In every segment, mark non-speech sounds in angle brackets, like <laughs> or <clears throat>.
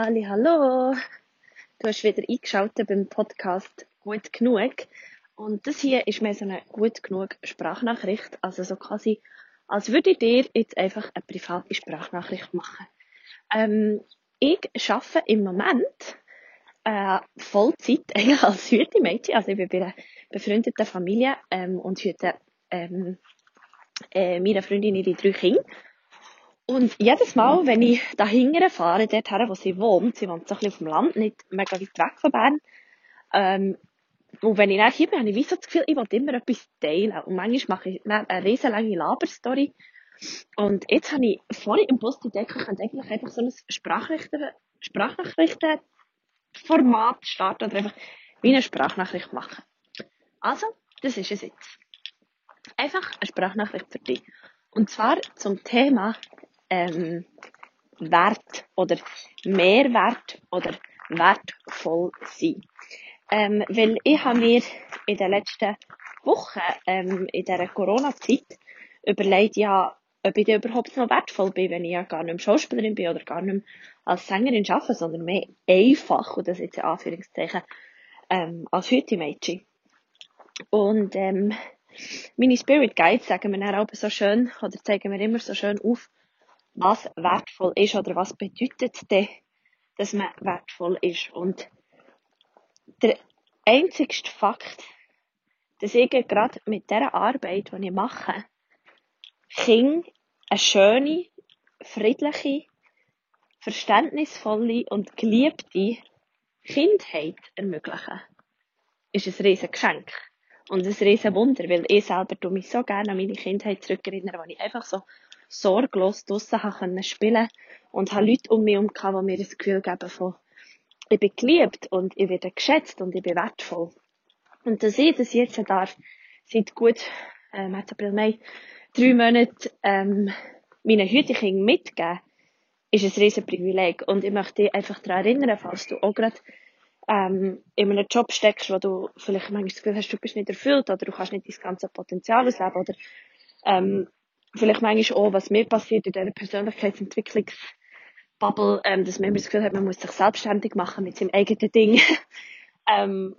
Halli, hallo! Du hast wieder eingeschaltet beim Podcast Gut genug. Und das hier ist mir so eine gut genug Sprachnachricht. Also so quasi, als würde ich dir jetzt einfach eine private Sprachnachricht machen. Ähm, ich arbeite im Moment äh, Vollzeit <laughs> eigentlich als Hütemädchen. Also ich bin bei einer befreundeten Familie ähm, und hüte ähm, äh, meiner Freundin ihre drei Kinder. Und jedes Mal, wenn ich da hinten fahre, dort her, wo sie wohnt, sie wohnt so ein bisschen auf dem Land, nicht mega weit weg von Bern, ähm, und wenn ich dann hier bin, habe ich so das Gefühl, ich will immer etwas teilen. Und manchmal mache ich eine riesenlange Laberstory. Und jetzt habe ich vorhin im Bus entdeckt, ich könnte eigentlich einfach so ein Sprachnachrichten, Sprachnachrichtenformat starten oder einfach wie eine Sprachnachricht machen. Also, das ist es jetzt. Einfach eine Sprachnachricht für dich. Und zwar zum Thema ähm, Wert oder Mehrwert oder wertvoll sein. Ähm, weil ich habe mir in den letzten Wochen, ähm, in dieser Corona-Zeit, überlegt, ja, ob ich überhaupt noch wertvoll bin, wenn ich ja gar nicht mehr Schauspielerin bin oder gar nicht mehr als Sängerin arbeite, sondern mehr einfach, und das jetzt in Anführungszeichen, ähm, als Hütemädchen. Und ähm, meine Spirit Guides sagen mir dann auch so schön, oder zeigen mir immer so schön auf, was wertvoll ist oder was bedeutet denn, dass man wertvoll ist. Und der einzigste Fakt, dass ich gerade mit dieser Arbeit, die ich mache, Kinder eine schöne, friedliche, verständnisvolle und geliebte Kindheit ermöglichen, ist ein riesen Geschenk. Und ein riesen Wunder, weil ich selber mich so gerne an meine Kindheit zurückerinnern, wo ich einfach so sorglos draussen können spielen und habe Leute um mich herum, die mir das Gefühl geben von, ich bin geliebt und ich werde geschätzt und ich bin wertvoll. Und dass ich das jetzt darf, seit gut, äh, März, April, Mai, drei Monate, ähm, meinen Hütekindern mitgeben, ist ein riesen Privileg. Und ich möchte dich einfach daran erinnern, falls du auch gerade ähm, in einem Job steckst, wo du vielleicht manchmal das Gefühl hast, du bist nicht erfüllt oder du kannst nicht dein ganze Potenzial ausleben oder ähm, vielleicht manchmal auch, was mir passiert in dieser Persönlichkeitsentwicklungsbubble, ähm, dass man immer das Gefühl hat, man muss sich selbstständig machen mit seinem eigenen Ding. <laughs> ähm,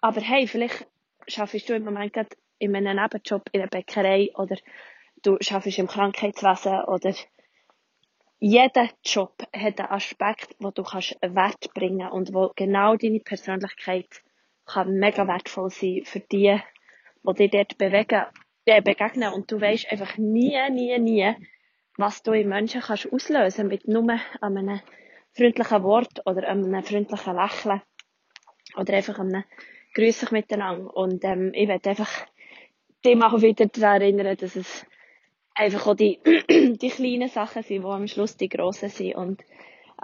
aber hey, vielleicht schaffst du im Moment gerade in einem Nebenjob in einer Bäckerei oder du schaffst im Krankheitswesen oder jeder Job hat einen Aspekt, wo du kannst Wert bringen und wo genau deine Persönlichkeit kann mega wertvoll sein für die, die dich dort bewegen äh, begegnen und du weißt einfach nie, nie, nie, was du in Menschen kannst auslösen mit nur einem freundlichen Wort oder einem freundlichen Lächeln oder einfach einem Grüß miteinander. Und ähm, ich werde einfach dich mal wieder daran erinnern, dass es einfach auch die, <clears throat> die kleinen Sachen sind, die am Schluss die grossen sind. Und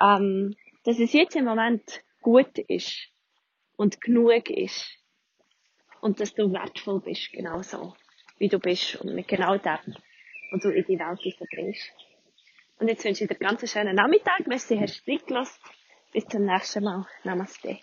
ähm, dass es jetzt im Moment gut ist und genug ist und dass du wertvoll bist, genau so wie du bist und mit genau dem, was du in die Welt verbringst. Und jetzt wünsche ich dir einen ganz schönen Nachmittag. Merci, hast du Zeit gelassen. Bis zum nächsten Mal. Namaste.